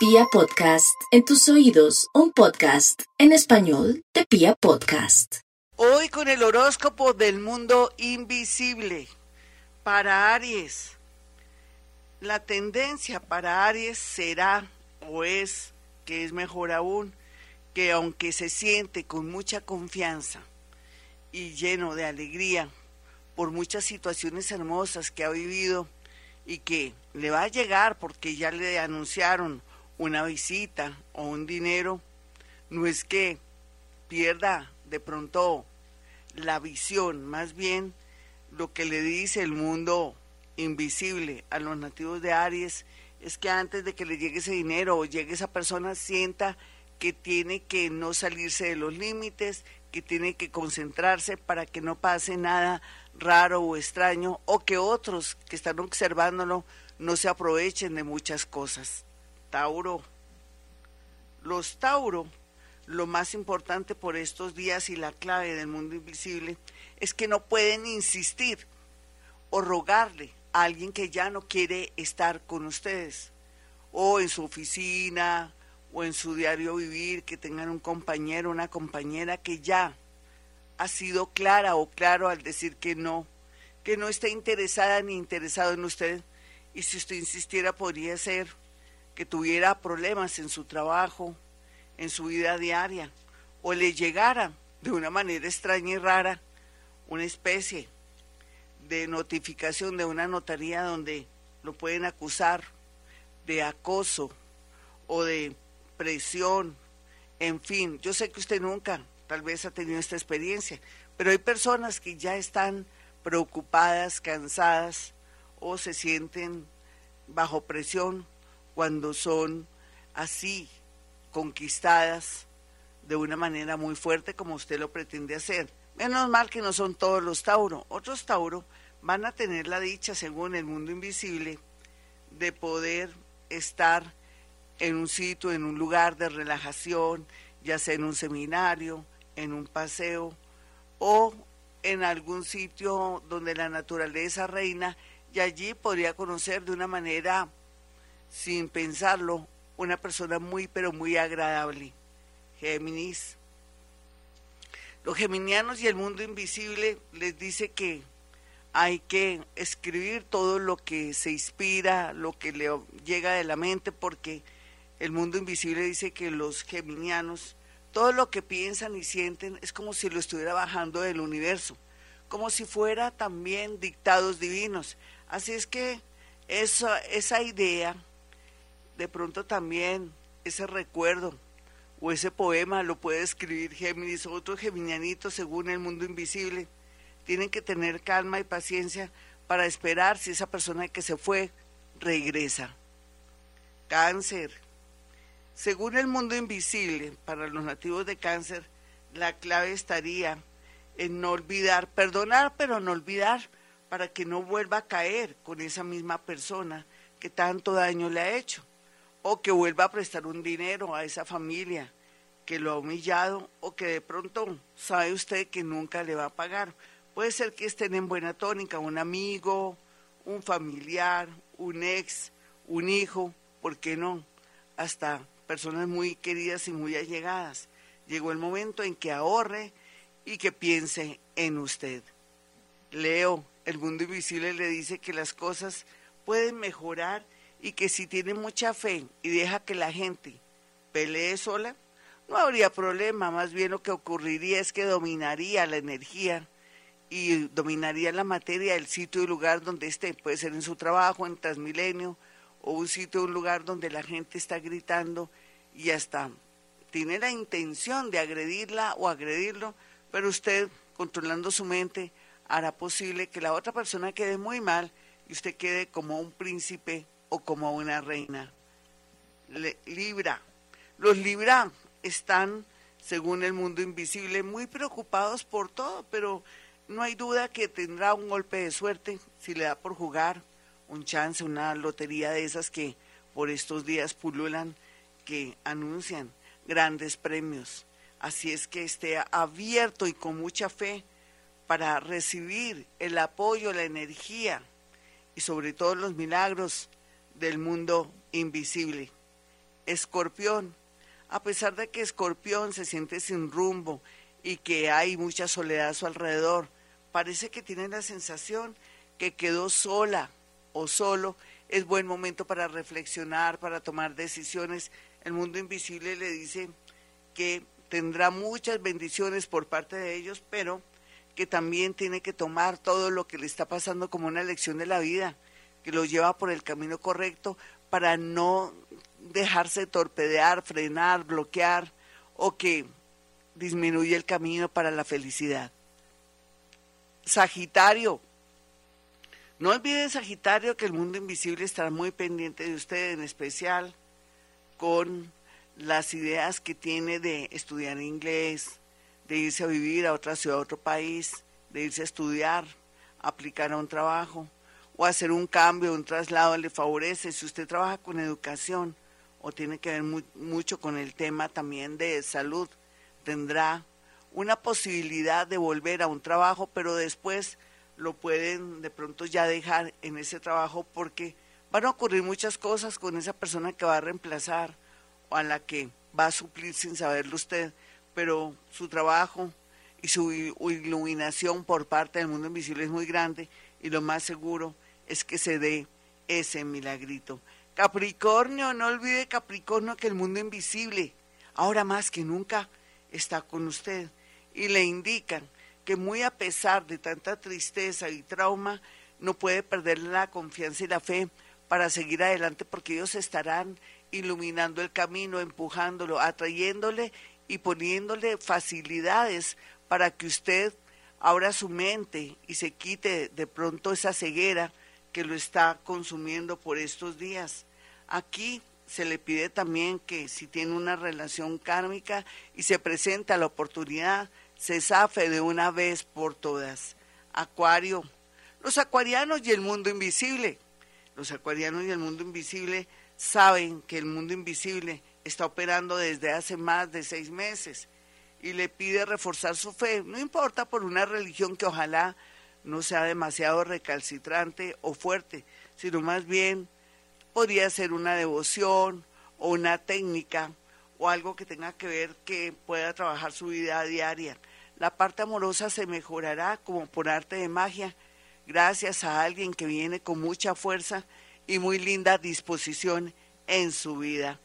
Pia Podcast, en tus oídos, un podcast en español de Pia Podcast. Hoy con el horóscopo del mundo invisible para Aries. La tendencia para Aries será o es, que es mejor aún, que aunque se siente con mucha confianza y lleno de alegría por muchas situaciones hermosas que ha vivido y que le va a llegar porque ya le anunciaron una visita o un dinero, no es que pierda de pronto la visión, más bien lo que le dice el mundo invisible a los nativos de Aries es que antes de que le llegue ese dinero o llegue esa persona sienta que tiene que no salirse de los límites, que tiene que concentrarse para que no pase nada raro o extraño o que otros que están observándolo no se aprovechen de muchas cosas. Tauro. Los Tauro, lo más importante por estos días y la clave del mundo invisible es que no pueden insistir o rogarle a alguien que ya no quiere estar con ustedes, o en su oficina, o en su diario vivir, que tengan un compañero, una compañera que ya ha sido clara o claro al decir que no, que no está interesada ni interesado en usted, y si usted insistiera podría ser que tuviera problemas en su trabajo, en su vida diaria, o le llegara de una manera extraña y rara una especie de notificación de una notaría donde lo pueden acusar de acoso o de presión, en fin, yo sé que usted nunca tal vez ha tenido esta experiencia, pero hay personas que ya están preocupadas, cansadas o se sienten bajo presión cuando son así conquistadas de una manera muy fuerte como usted lo pretende hacer. Menos mal que no son todos los Tauro. Otros Tauro van a tener la dicha, según el mundo invisible, de poder estar en un sitio, en un lugar de relajación, ya sea en un seminario, en un paseo o en algún sitio donde la naturaleza reina y allí podría conocer de una manera, sin pensarlo, una persona muy, pero muy agradable. Géminis. Los geminianos y el mundo invisible les dice que hay que escribir todo lo que se inspira, lo que le llega de la mente, porque el mundo invisible dice que los geminianos, todo lo que piensan y sienten es como si lo estuviera bajando del universo, como si fuera también dictados divinos. Así es que esa, esa idea de pronto también ese recuerdo o ese poema lo puede escribir Géminis o otro geminianito según el mundo invisible. Tienen que tener calma y paciencia para esperar si esa persona que se fue regresa. Cáncer. Según el mundo invisible, para los nativos de cáncer, la clave estaría en no olvidar, perdonar, pero no olvidar, para que no vuelva a caer con esa misma persona que tanto daño le ha hecho o que vuelva a prestar un dinero a esa familia que lo ha humillado o que de pronto sabe usted que nunca le va a pagar. Puede ser que estén en buena tónica, un amigo, un familiar, un ex, un hijo, ¿por qué no? Hasta personas muy queridas y muy allegadas. Llegó el momento en que ahorre y que piense en usted. Leo, el mundo invisible le dice que las cosas pueden mejorar y que si tiene mucha fe y deja que la gente pelee sola, no habría problema, más bien lo que ocurriría es que dominaría la energía y dominaría la materia del sitio y lugar donde esté, puede ser en su trabajo, en Transmilenio, o un sitio, un lugar donde la gente está gritando y hasta tiene la intención de agredirla o agredirlo, pero usted, controlando su mente, hará posible que la otra persona quede muy mal y usted quede como un príncipe o como una reina. libra. Los Libra están, según el mundo invisible, muy preocupados por todo, pero no hay duda que tendrá un golpe de suerte si le da por jugar un chance, una lotería de esas que por estos días pululan, que anuncian grandes premios. Así es que esté abierto y con mucha fe para recibir el apoyo, la energía y sobre todo los milagros del mundo invisible. Escorpión. A pesar de que Escorpión se siente sin rumbo y que hay mucha soledad a su alrededor, parece que tiene la sensación que quedó sola o solo. Es buen momento para reflexionar, para tomar decisiones. El mundo invisible le dice que tendrá muchas bendiciones por parte de ellos, pero que también tiene que tomar todo lo que le está pasando como una lección de la vida, que lo lleva por el camino correcto para no dejarse torpedear, frenar, bloquear o que disminuye el camino para la felicidad. Sagitario. No olvide, Sagitario, que el mundo invisible estará muy pendiente de usted, en especial con las ideas que tiene de estudiar inglés, de irse a vivir a otra ciudad, a otro país, de irse a estudiar, aplicar a un trabajo o hacer un cambio, un traslado le favorece. Si usted trabaja con educación o tiene que ver mucho con el tema también de salud, tendrá una posibilidad de volver a un trabajo, pero después lo pueden de pronto ya dejar en ese trabajo porque van a ocurrir muchas cosas con esa persona que va a reemplazar o a la que va a suplir sin saberlo usted, pero su trabajo y su iluminación por parte del mundo invisible es muy grande y lo más seguro es que se dé ese milagrito. Capricornio, no olvide Capricornio que el mundo invisible, ahora más que nunca, está con usted y le indican que muy a pesar de tanta tristeza y trauma, no puede perder la confianza y la fe para seguir adelante porque ellos estarán iluminando el camino, empujándolo, atrayéndole y poniéndole facilidades para que usted abra su mente y se quite de pronto esa ceguera que lo está consumiendo por estos días. Aquí se le pide también que si tiene una relación kármica y se presenta la oportunidad, se zafe de una vez por todas. Acuario, los acuarianos y el mundo invisible. Los acuarianos y el mundo invisible saben que el mundo invisible está operando desde hace más de seis meses y le pide reforzar su fe, no importa por una religión que ojalá no sea demasiado recalcitrante o fuerte, sino más bien podría ser una devoción o una técnica o algo que tenga que ver que pueda trabajar su vida diaria. La parte amorosa se mejorará como por arte de magia, gracias a alguien que viene con mucha fuerza y muy linda disposición en su vida.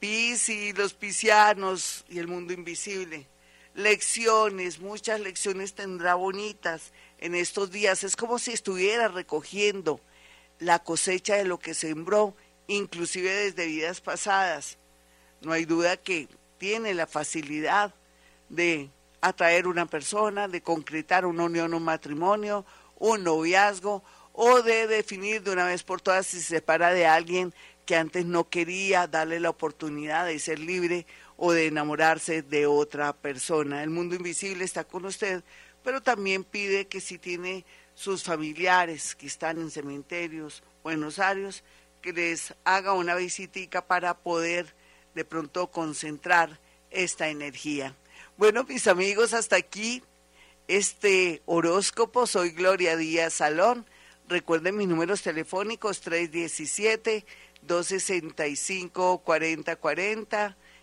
Pisi, los piscianos y el mundo invisible. Lecciones, muchas lecciones tendrá bonitas en estos días. Es como si estuviera recogiendo la cosecha de lo que sembró, inclusive desde vidas pasadas. No hay duda que tiene la facilidad de atraer una persona, de concretar una unión, un matrimonio, un noviazgo, o de definir de una vez por todas si se separa de alguien que antes no quería darle la oportunidad de ser libre o de enamorarse de otra persona. El mundo invisible está con usted, pero también pide que si tiene sus familiares que están en cementerios o en osarios, que les haga una visitica para poder de pronto concentrar esta energía. Bueno, mis amigos, hasta aquí este horóscopo. Soy Gloria Díaz Salón. Recuerden mis números telefónicos 317-265-4040